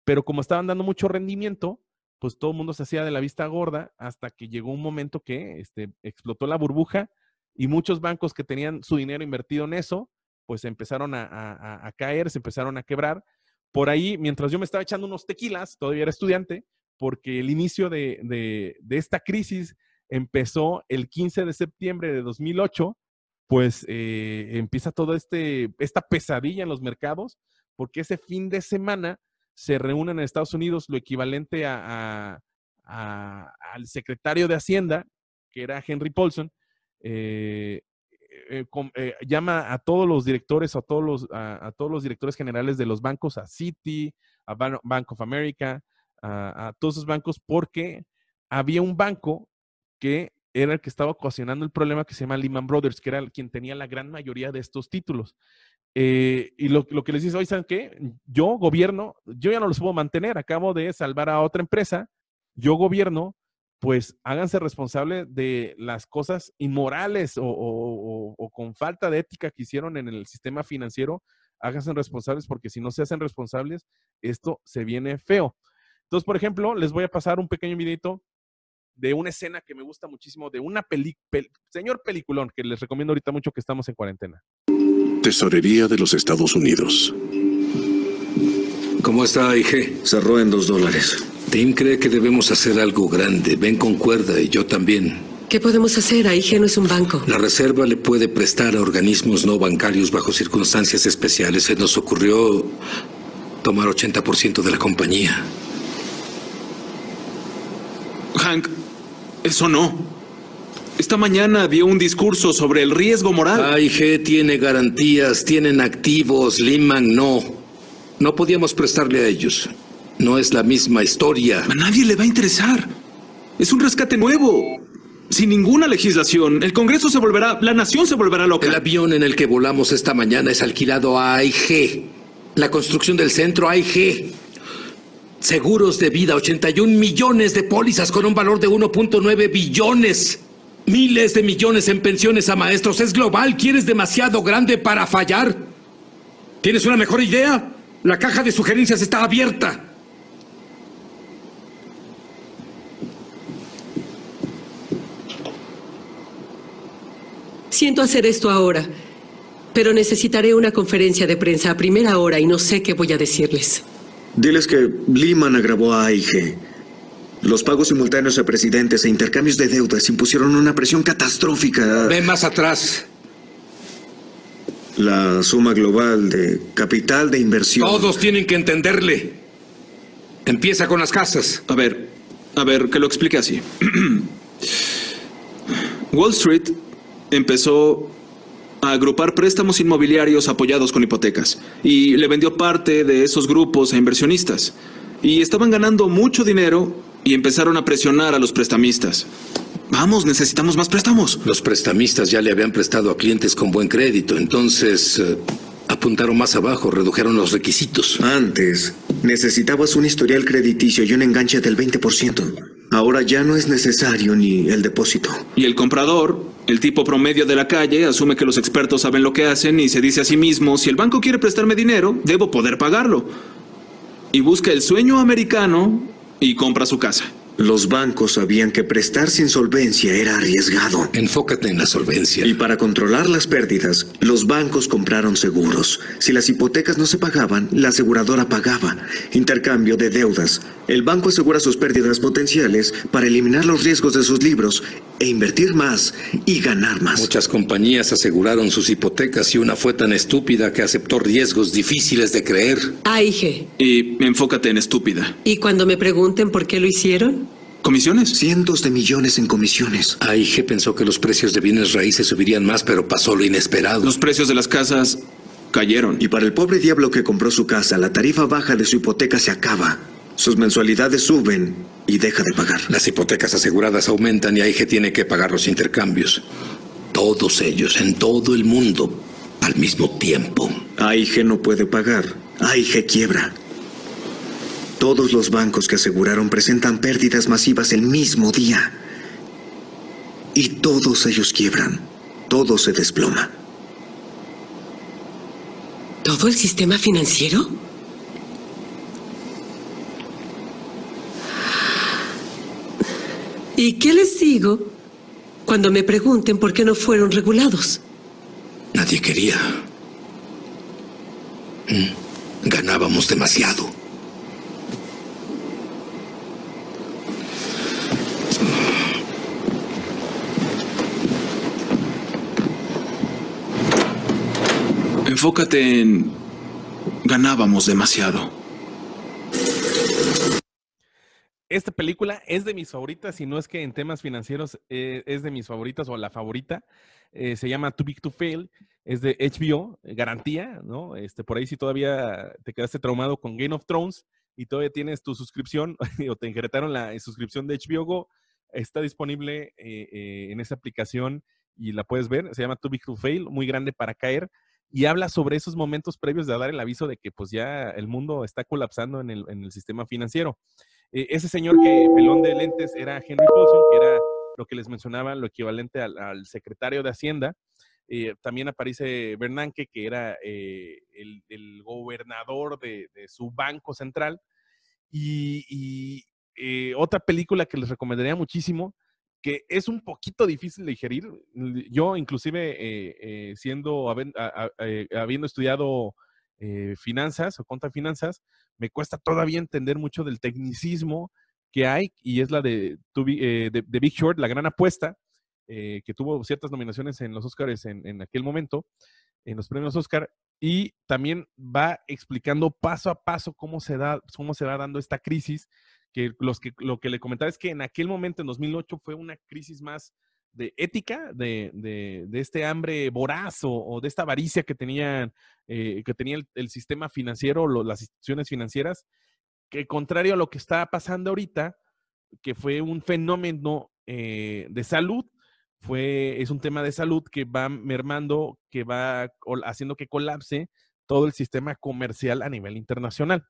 Pero como estaban dando mucho rendimiento, pues todo el mundo se hacía de la vista gorda hasta que llegó un momento que este, explotó la burbuja y muchos bancos que tenían su dinero invertido en eso, pues empezaron a, caer, se empezaron a quebrar. Por ahí, mientras yo me estaba echando unos tequilas, todavía era estudiante, porque el inicio de, esta crisis empezó el 15 de septiembre de 2008, pues eh, empieza toda este, esta pesadilla en los mercados, porque ese fin de semana se reúnen en Estados Unidos lo equivalente a, al secretario de Hacienda, que era Henry Paulson, eh, eh, llama a todos los directores, a todos los, a, a todos los directores generales de los bancos, a Citi, a Ban- Bank of America, a, a todos esos bancos, porque había un banco que era el que estaba ocasionando el problema que se llama Lehman Brothers, que era quien tenía la gran mayoría de estos títulos. Eh, y lo, que les dice, oye, ¿saben qué? Yo, gobierno, yo ya no los puedo mantener, acabo de salvar a otra empresa, yo, gobierno, pues háganse responsable de las cosas inmorales o- o con falta de ética que hicieron en el sistema financiero, háganse responsables porque si no se hacen responsables, esto se viene feo. Entonces, por ejemplo, les voy a pasar un pequeño videito de una escena que me gusta muchísimo, de una peli, pel- señor peliculón, que les recomiendo ahorita mucho que estamos en cuarentena. Tesorería de los Estados Unidos. ¿Cómo está, IG? Cerró en dos dólares. Tim cree que debemos hacer algo grande. Ven con cuerda y yo también. ¿Qué podemos hacer? AIG no es un banco. La reserva le puede prestar a organismos no bancarios bajo circunstancias especiales. Se nos ocurrió tomar 80% de la compañía. Hank, eso no. Esta mañana dio un discurso sobre el riesgo moral. AIG tiene garantías, tienen activos, Lehman no. No podíamos prestarle a ellos. No es la misma historia. A nadie le va a interesar. Es un rescate nuevo. Sin ninguna legislación, el Congreso se volverá, la nación se volverá loca. El avión en el que volamos esta mañana es alquilado a AIG. La construcción del centro AIG. Seguros de vida, 81 millones de pólizas con un valor de 1.9 billones. Miles de millones en pensiones a maestros. Es global. ¿Quieres demasiado grande para fallar? ¿Tienes una mejor idea? La caja de sugerencias está abierta. Siento hacer esto ahora, pero necesitaré una conferencia de prensa a primera hora y no sé qué voy a decirles. Diles que Lehman agravó a AIG. Los pagos simultáneos a presidentes e intercambios de deudas impusieron una presión catastrófica. Ve más atrás. La suma global de capital de inversión. Todos tienen que entenderle. Empieza con las casas. A ver, a ver, que lo explique así. Wall Street empezó a agrupar préstamos inmobiliarios apoyados con hipotecas y le vendió parte de esos grupos a inversionistas. Y estaban ganando mucho dinero y empezaron a presionar a los prestamistas. Vamos, necesitamos más préstamos. Los prestamistas ya le habían prestado a clientes con buen crédito, entonces eh, apuntaron más abajo, redujeron los requisitos. Antes, necesitabas un historial crediticio y un enganche del 20%. Ahora ya no es necesario ni el depósito. Y el comprador, el tipo promedio de la calle, asume que los expertos saben lo que hacen y se dice a sí mismo, si el banco quiere prestarme dinero, debo poder pagarlo. Y busca el sueño americano y compra su casa. Los bancos sabían que prestar sin solvencia era arriesgado. Enfócate en la solvencia. Y para controlar las pérdidas, los bancos compraron seguros. Si las hipotecas no se pagaban, la aseguradora pagaba. Intercambio de deudas. El banco asegura sus pérdidas potenciales para eliminar los riesgos de sus libros e invertir más y ganar más. Muchas compañías aseguraron sus hipotecas y una fue tan estúpida que aceptó riesgos difíciles de creer. AIG. Y enfócate en estúpida. ¿Y cuando me pregunten por qué lo hicieron? ¿Comisiones? Cientos de millones en comisiones. AIG pensó que los precios de bienes raíces subirían más, pero pasó lo inesperado. Los precios de las casas cayeron. Y para el pobre diablo que compró su casa, la tarifa baja de su hipoteca se acaba. Sus mensualidades suben y deja de pagar. Las hipotecas aseguradas aumentan y AIG tiene que pagar los intercambios. Todos ellos, en todo el mundo, al mismo tiempo. AIG no puede pagar. AIG quiebra. Todos los bancos que aseguraron presentan pérdidas masivas el mismo día. Y todos ellos quiebran. Todo se desploma. ¿Todo el sistema financiero? ¿Y qué les digo cuando me pregunten por qué no fueron regulados? Nadie quería. Mm, Ganábamos demasiado. Enfócate en... Ganábamos demasiado. esta película es de mis favoritas, si no es que en temas financieros eh, es de mis favoritas o la favorita. Eh, se llama Too Big to Fail, es de HBO, eh, garantía, ¿no? Este, por ahí si todavía te quedaste traumado con Game of Thrones y todavía tienes tu suscripción o te injertaron la suscripción de HBO Go, está disponible en esa aplicación y la puedes ver. Se llama Too Big to Fail, muy grande para caer y habla sobre esos momentos previos de dar el aviso de que pues ya el mundo está colapsando en el, en el sistema financiero. Eh, ese señor que pelón de lentes era Henry Paulson, que era lo que les mencionaba, lo equivalente al, secretario de Hacienda. Eh, también aparece Bernanke, que era eh, el, gobernador de, su banco central. Y, otra película que les recomendaría muchísimo, que es un poquito difícil de digerir. Yo, inclusive, siendo, habiendo estudiado finanzas o contra finanzas, me cuesta todavía entender mucho del tecnicismo que hay y es la de, eh, de, Big Short, la gran apuesta, eh, que tuvo ciertas nominaciones en los Oscars en, aquel momento, en los premios Oscar, y también va explicando paso a paso cómo se, da, cómo se va dando esta crisis, que, los que lo que le comentaba es que en aquel momento, en 2008, fue una crisis más de ética, de, de, este hambre voraz o, de esta avaricia que, tenían, eh, que tenía el, sistema financiero, las instituciones financieras, que contrario a lo que está pasando ahorita, que fue un fenómeno eh, de salud, fue, es un tema de salud que va mermando, que va haciendo que colapse todo el sistema comercial a nivel internacional.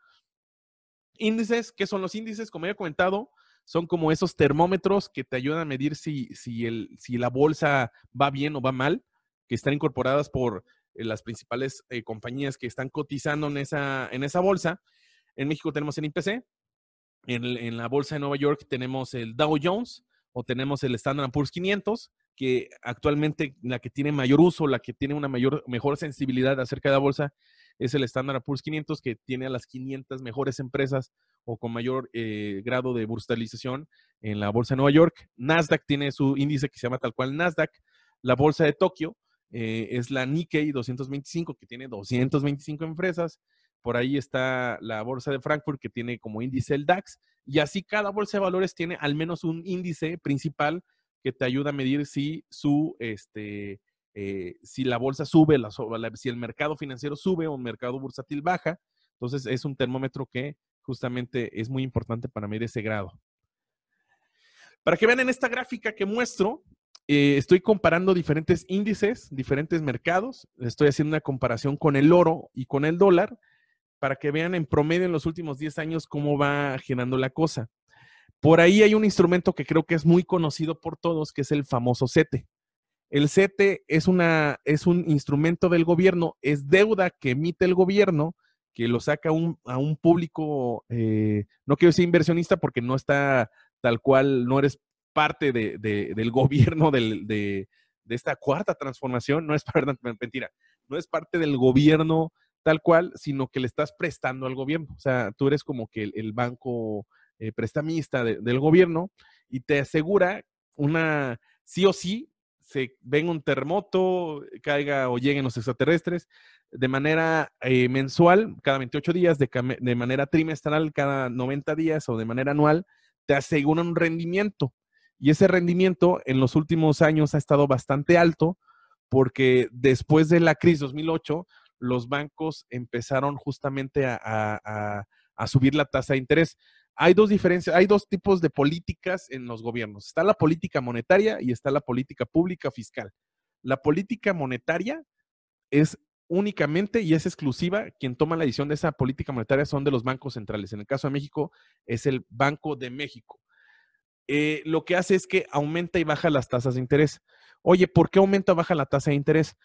Índices, ¿qué son los índices? Como ya he comentado, son como esos termómetros que te ayudan a medir si, si, el, si la bolsa va bien o va mal, que están incorporadas por eh, las principales eh, compañías que están cotizando en esa, en esa bolsa. En México tenemos el IPC, en, en, la bolsa de Nueva York tenemos el Dow Jones o tenemos el Standard Poor's 500, que actualmente la que tiene mayor uso, la que tiene una mayor, mejor sensibilidad acerca de la bolsa es el Standard Poor's 500, que tiene a las 500 mejores empresas o con mayor eh, grado de bursalización en la bolsa de Nueva York. Nasdaq tiene su índice que se llama tal cual Nasdaq. La bolsa de Tokio eh, es la Nikkei 225, que tiene 225 empresas. Por ahí está la bolsa de Frankfurt, que tiene como índice el DAX. Y así cada bolsa de valores tiene al menos un índice principal que te ayuda a medir si su, este, eh, si la bolsa sube, si el mercado financiero sube o el mercado bursátil baja. Entonces es un termómetro que justamente es muy importante para medir ese grado. Para que vean en esta gráfica que muestro, eh, estoy comparando diferentes índices, diferentes mercados. Estoy haciendo una comparación con el oro y con el dólar para que vean en promedio en los últimos 10 años cómo va girando la cosa. Por ahí hay un instrumento que creo que es muy conocido por todos, que es el famoso CETE. El CETE es, una, es un instrumento del gobierno, es deuda que emite el gobierno que lo saca a un público, eh, no quiero decir inversionista porque no está tal cual, no eres parte de, del gobierno de, esta cuarta transformación, no es mentira, no es parte del gobierno tal cual, sino que le estás prestando al gobierno. O sea, tú eres como que el, banco eh, prestamista del gobierno y te asegura una, sí o sí, se venga un terremoto, caiga o lleguen los extraterrestres, de manera eh, mensual, cada 28 días, de, manera trimestral, cada 90 días o de manera anual, te aseguran un rendimiento. Y ese rendimiento en los últimos años ha estado bastante alto porque después de la crisis 2008, los bancos empezaron justamente a subir la tasa de interés. Hay dos diferencias, hay dos tipos de políticas en los gobiernos. Está la política monetaria y está la política pública fiscal. La política monetaria es únicamente y es exclusiva, quien toma la decisión de esa política monetaria son de los bancos centrales. En el caso de México es el Banco de México. Eh, lo que hace es que aumenta y baja las tasas de interés. Oye, ¿por qué aumenta o baja la tasa de interés?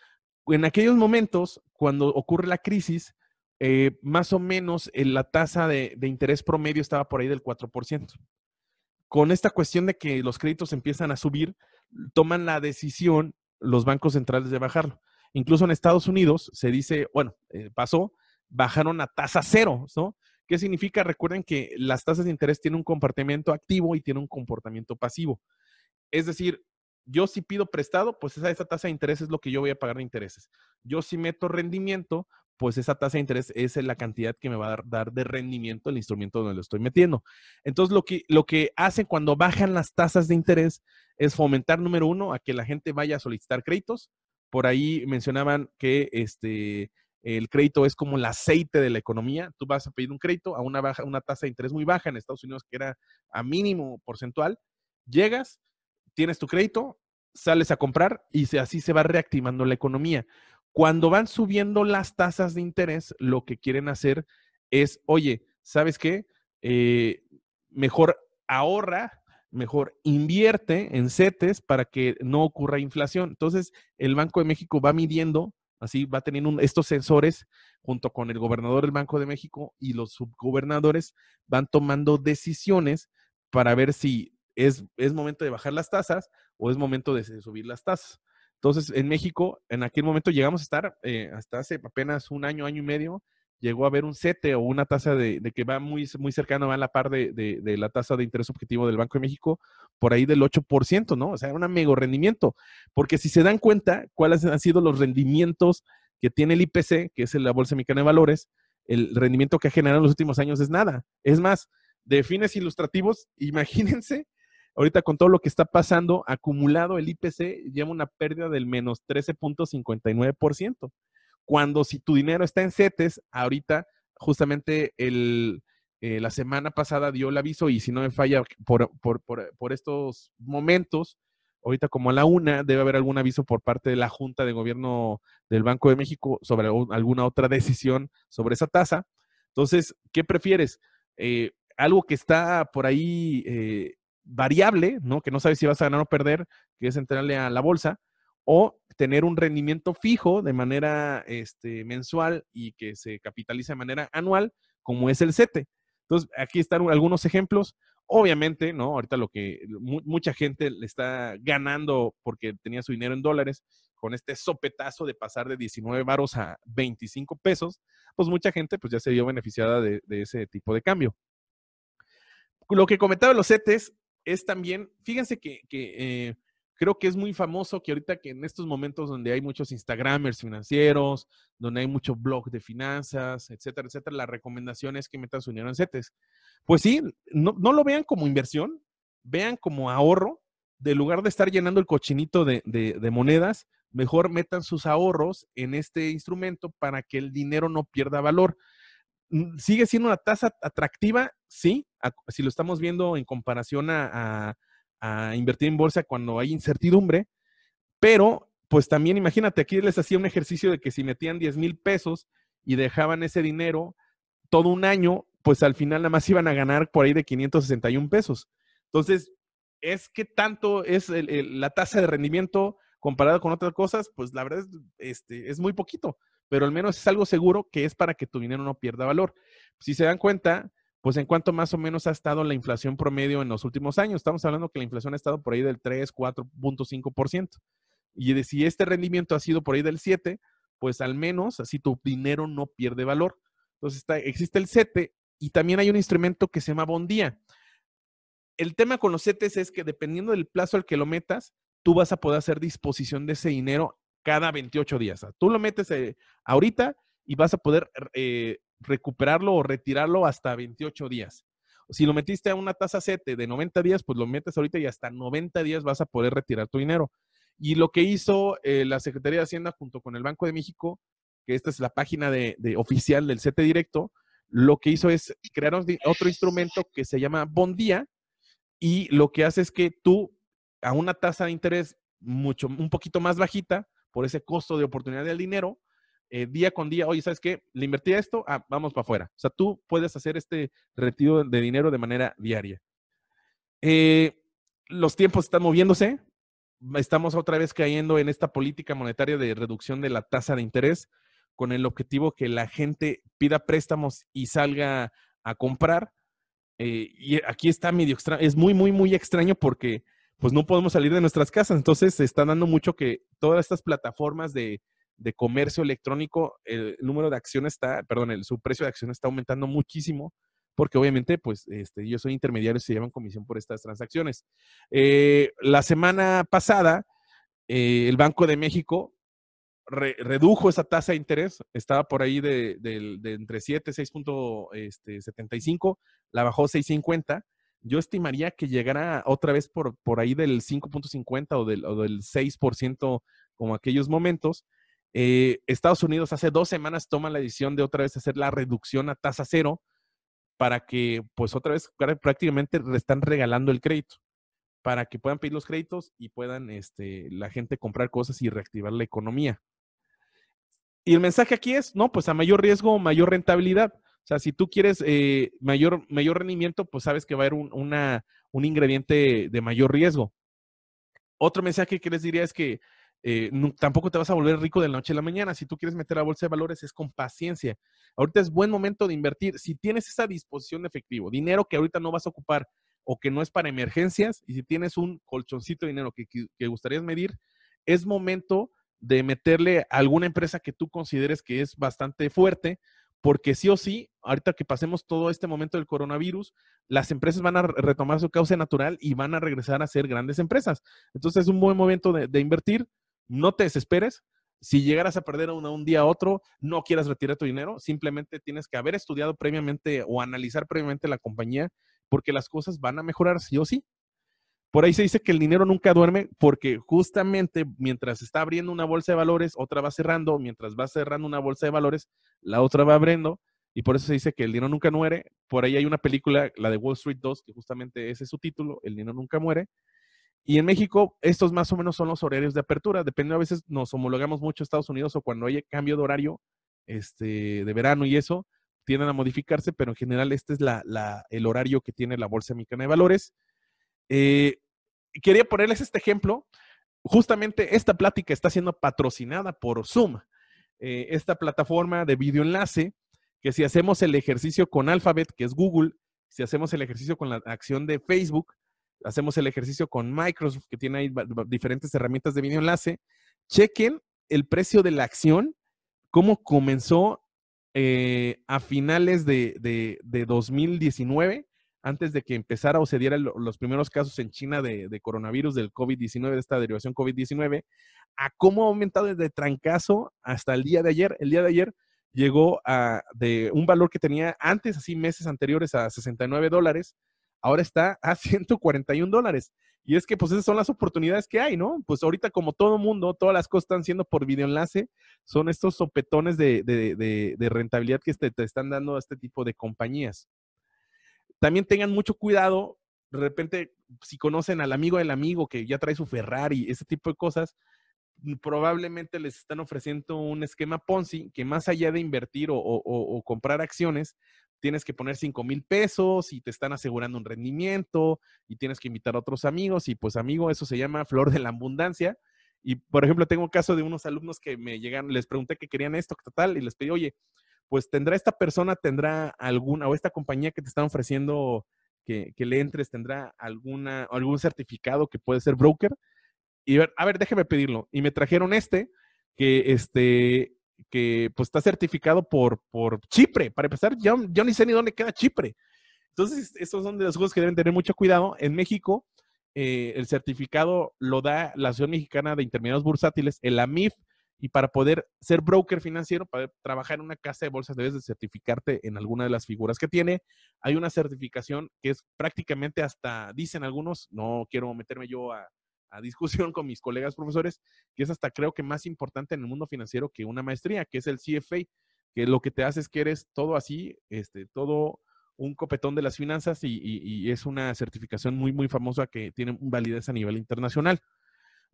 En aquellos momentos, cuando ocurre la crisis, eh, más o menos eh, la tasa de, interés promedio estaba por ahí del 4%. Con esta cuestión de que los créditos empiezan a subir, toman la decisión los bancos centrales de bajarlo. Incluso en Estados Unidos se dice, bueno, eh, pasó, bajaron a tasa cero, ¿no? ¿Qué significa? Recuerden que las tasas de interés tienen un comportamiento activo y tienen un comportamiento pasivo. Es decir, yo si pido prestado, pues esa, esa tasa de interés es lo que yo voy a pagar de intereses. Yo si meto rendimiento, pues esa tasa de interés es la cantidad que me va a dar, de rendimiento el instrumento donde lo estoy metiendo. Entonces, lo que, lo que hacen cuando bajan las tasas de interés es fomentar, número uno, a que la gente vaya a solicitar créditos. Por ahí mencionaban que este, el crédito es como el aceite de la economía. Tú vas a pedir un crédito a una, baja, una tasa de interés muy baja en Estados Unidos, que era a mínimo porcentual. Llegas, tienes tu crédito, sales a comprar y así se va reactivando la economía. Cuando van subiendo las tasas de interés, lo que quieren hacer es, oye, ¿sabes qué? Eh, mejor ahorra, mejor invierte en CETES para que no ocurra inflación. Entonces, el Banco de México va midiendo, así va teniendo estos sensores junto con el gobernador del Banco de México y los subgobernadores van tomando decisiones para ver si es, es momento de bajar las tasas o es momento de subir las tasas. Entonces, en México, en aquel momento llegamos a estar, eh, hasta hace apenas un año, año y medio, llegó a haber un CETE o una tasa de, que va muy, muy cercano, va a la par de, la tasa de interés objetivo del Banco de México, por ahí del 8%, ¿no? O sea, era un mega rendimiento. Porque si se dan cuenta cuáles han sido los rendimientos que tiene el IPC, que es la Bolsa Mexicana de Valores, el rendimiento que ha generado en los últimos años es nada. Es más, de fines ilustrativos, imagínense Ahorita con todo lo que está pasando, acumulado el IPC lleva una pérdida del menos 13.59%. Cuando si tu dinero está en CETES, ahorita justamente el, eh, la semana pasada dio el aviso y si no me falla por, por, por, estos momentos, ahorita como a la una, debe haber algún aviso por parte de la Junta de Gobierno del Banco de México sobre alguna otra decisión sobre esa tasa. Entonces, ¿qué prefieres? Eh, algo que está por ahí eh, variable, ¿no? Que no sabes si vas a ganar o perder, que es entrarle a la bolsa, o tener un rendimiento fijo de manera este, mensual y que se capitaliza de manera anual, como es el CETE. Entonces, aquí están algunos ejemplos. Obviamente, ¿no? Ahorita lo que mucha gente le está ganando porque tenía su dinero en dólares, con este sopetazo de pasar de 19 varos a 25 pesos, pues mucha gente pues ya se vio beneficiada de, ese tipo de cambio. Lo que comentaba los CETES, es también, fíjense que, eh, creo que es muy famoso que ahorita que en estos momentos donde hay muchos Instagramers financieros, donde hay mucho blog de finanzas, etcétera, etcétera, la recomendación es que metan su dinero en CETES. Pues sí, no, lo vean como inversión, vean como ahorro, de lugar de estar llenando el cochinito de, de monedas, mejor metan sus ahorros en este instrumento para que el dinero no pierda valor. Mm, sigue siendo una tasa atractiva, sí, si lo estamos viendo en comparación a, invertir en bolsa cuando hay incertidumbre, pero pues también imagínate, aquí les hacía un ejercicio de que si metían 10 mil pesos y dejaban ese dinero todo un año, pues al final nada más iban a ganar por ahí de 561 pesos. Entonces, es que tanto es la tasa de rendimiento comparada con otras cosas, pues la verdad es, este, es muy poquito pero al menos es algo seguro que es para que tu dinero no pierda valor. Si se dan cuenta, pues en cuanto más o menos ha estado la inflación promedio en los últimos años, estamos hablando que la inflación ha estado por ahí del 3, 4.5%. Y de si este rendimiento ha sido por ahí del 7, pues al menos así tu dinero no pierde valor. Entonces existe el CETE y también hay un instrumento que se llama Bondía. El tema con los CETES es que dependiendo del plazo al que lo metas, tú vas a poder hacer disposición de ese dinero cada 28 días. tú lo metes eh, ahorita y vas a poder eh, recuperarlo o retirarlo hasta 28 días. Si lo metiste a una tasa CETE de 90 días, pues lo metes ahorita y hasta 90 días vas a poder retirar tu dinero. Y lo que hizo eh, la Secretaría de Hacienda junto con el Banco de México, que esta es la página de, oficial del CETE Directo, lo que hizo es crear otro instrumento que se llama Bondía y lo que hace es que tú a una tasa de interés mucho, un poquito más bajita, por ese costo de oportunidad del dinero, eh, día con día, oye, ¿sabes qué? Le invertí esto, ah, vamos para afuera. O sea, tú puedes hacer este retiro de dinero de manera diaria. Eh, los tiempos están moviéndose, estamos otra vez cayendo en esta política monetaria de reducción de la tasa de interés con el objetivo que la gente pida préstamos y salga a comprar. Eh, y aquí está medio extraño, es muy, muy, muy extraño porque pues no podemos salir de nuestras casas. Entonces se está dando mucho que todas estas plataformas de, comercio electrónico, el número de acciones está, perdón, el, su precio de acción está aumentando muchísimo porque obviamente, pues, este, yo soy intermediario y se llevan comisión por estas transacciones. Eh, la semana pasada, eh, el Banco de México redujo esa tasa de interés, estaba por ahí de, entre 7, 6.75, este, la bajó 6.50. Yo estimaría que llegara otra vez por, por ahí del 5.50 o del, o del 6% como aquellos momentos. Eh, Estados Unidos hace dos semanas toma la decisión de otra vez hacer la reducción a tasa cero para que pues otra vez prácticamente le están regalando el crédito para que puedan pedir los créditos y puedan este, la gente comprar cosas y reactivar la economía. Y el mensaje aquí es, no, pues a mayor riesgo, mayor rentabilidad. Sea, si tú quieres eh, mayor, mayor rendimiento, pues sabes que va a haber un, un ingrediente de mayor riesgo. Otro mensaje que les diría es que eh, tampoco te vas a volver rico de la noche a la mañana. Si tú quieres meter a bolsa de valores, es con paciencia. Ahorita es buen momento de invertir. Si tienes esa disposición de efectivo, dinero que ahorita no vas a ocupar o que no es para emergencias, y si tienes un colchoncito de dinero que, que, gustarías medir, es momento de meterle a alguna empresa que tú consideres que es bastante fuerte, porque sí o sí, ahorita que pasemos todo este momento del coronavirus, las empresas van a retomar su causa natural y van a regresar a ser grandes empresas. Entonces es un buen momento de invertir no te desesperes. Si llegaras a perder una un día a otro, no quieras retirar tu dinero, simplemente tienes que haber estudiado previamente o analizar previamente la compañía porque las cosas van a mejorar sí o sí. Por ahí se dice que el dinero nunca duerme porque justamente mientras está abriendo una bolsa de valores, otra va cerrando, mientras va cerrando una bolsa de valores, la otra va abriendo y por eso se dice que el dinero nunca muere. Por ahí hay una película, la de Wall Street 2, que justamente ese es su título, El dinero nunca muere. Y en México, estos más o menos son los horarios de apertura. Depende, a veces nos homologamos mucho a Estados Unidos o cuando hay cambio de horario este, de verano y eso, tienden a modificarse, pero en general este es la, el horario que tiene la Bolsa Mexicana de Valores. Eh, quería ponerles este ejemplo. Justamente esta plática está siendo patrocinada por Zoom, eh, esta plataforma de videoenlace, que si hacemos el ejercicio con Alphabet, que es Google, si hacemos el ejercicio con la acción de Facebook, hacemos el ejercicio con Microsoft, que tiene ahí diferentes herramientas de video enlace. Chequen el precio de la acción, cómo comenzó eh, a finales de, 2019, antes de que empezara o se dieran los primeros casos en China de, coronavirus, del COVID-19, de esta derivación COVID-19, a cómo ha aumentado desde trancazo hasta el día de ayer. El día de ayer llegó a de un valor que tenía antes, así meses anteriores, a 69 dólares, ahora está a 141 dólares. Y es que pues esas son las oportunidades que hay, ¿no? Pues ahorita como todo mundo, todas las cosas están siendo por videoenlace, son estos sopetones de, rentabilidad que te, te, están dando a este tipo de compañías. También tengan mucho cuidado, de repente, si conocen al amigo del amigo que ya trae su Ferrari, ese tipo de cosas, probablemente les están ofreciendo un esquema Ponzi que más allá de invertir o comprar acciones, tienes que poner 5 mil pesos y te están asegurando un rendimiento y tienes que invitar a otros amigos y pues amigo, eso se llama flor de la abundancia. Y por ejemplo, tengo caso de unos alumnos que me llegan, les pregunté que querían esto, tal, y les pedí, oye, pues tendrá esta persona, tendrá alguna, o esta compañía que te está ofreciendo que, que le entres, tendrá alguna, algún certificado que puede ser broker. Y a ver, déjeme pedirlo. Y me trajeron este, que este, que pues está certificado por, por Chipre. Para empezar, yo, yo ni sé ni dónde queda Chipre. Entonces, estos son de los juegos que deben tener mucho cuidado. En México, eh, el certificado lo da la Asociación Mexicana de Intermediarios Bursátiles, el AMIF, y para poder ser broker financiero, para trabajar en una casa de bolsas, debes de certificarte en alguna de las figuras que tiene. Hay una certificación que es prácticamente hasta, dicen algunos, no quiero meterme yo a, discusión con mis colegas profesores, que es hasta creo que más importante en el mundo financiero que una maestría, que es el CFA, que lo que te hace es que eres todo así, este, todo un copetón de las finanzas y, es una certificación muy, muy famosa que tiene validez a nivel internacional.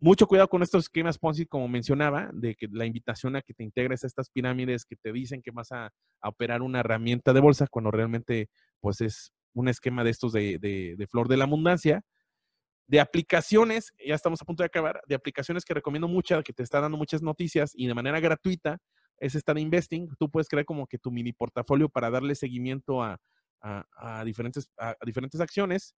Mucho cuidado con estos esquemas Ponzi, como mencionaba, de que la invitación a que te integres a estas pirámides que te dicen que vas a, operar una herramienta de bolsa, cuando realmente pues es un esquema de estos de, de flor de la abundancia de aplicaciones, ya estamos a punto de acabar, de aplicaciones que recomiendo muchas, que te está dando muchas noticias y de manera gratuita, es esta de Investing. Tú puedes crear como que tu mini portafolio para darle seguimiento a, diferentes, a, diferentes acciones.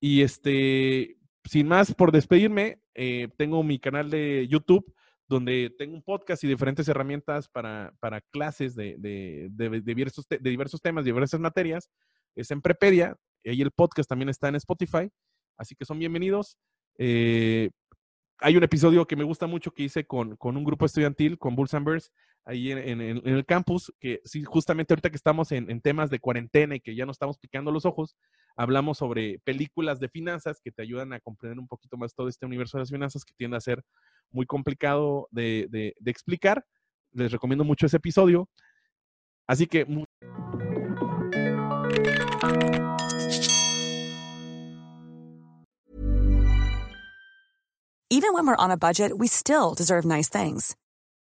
Y este, sin más, por despedirme, eh, tengo mi canal de YouTube donde tengo un podcast y diferentes herramientas para, clases de, de, diversos, de diversos temas, diversas materias. Es en Prepedia, y ahí el podcast también está en Spotify. Así que son bienvenidos. Eh, hay un episodio que me gusta mucho que hice con, con un grupo estudiantil, con Bulls and Bears, ahí en, en- en el campus, que sí, justamente ahorita que estamos en, en temas de cuarentena y que ya no estamos picando los ojos, hablamos sobre películas de finanzas que te ayudan a comprender un poquito más todo este universo de las finanzas que tiende a ser muy complicado de, de- de explicar. Les recomiendo mucho ese episodio. Así que Even when we're on a budget, we still deserve nice things.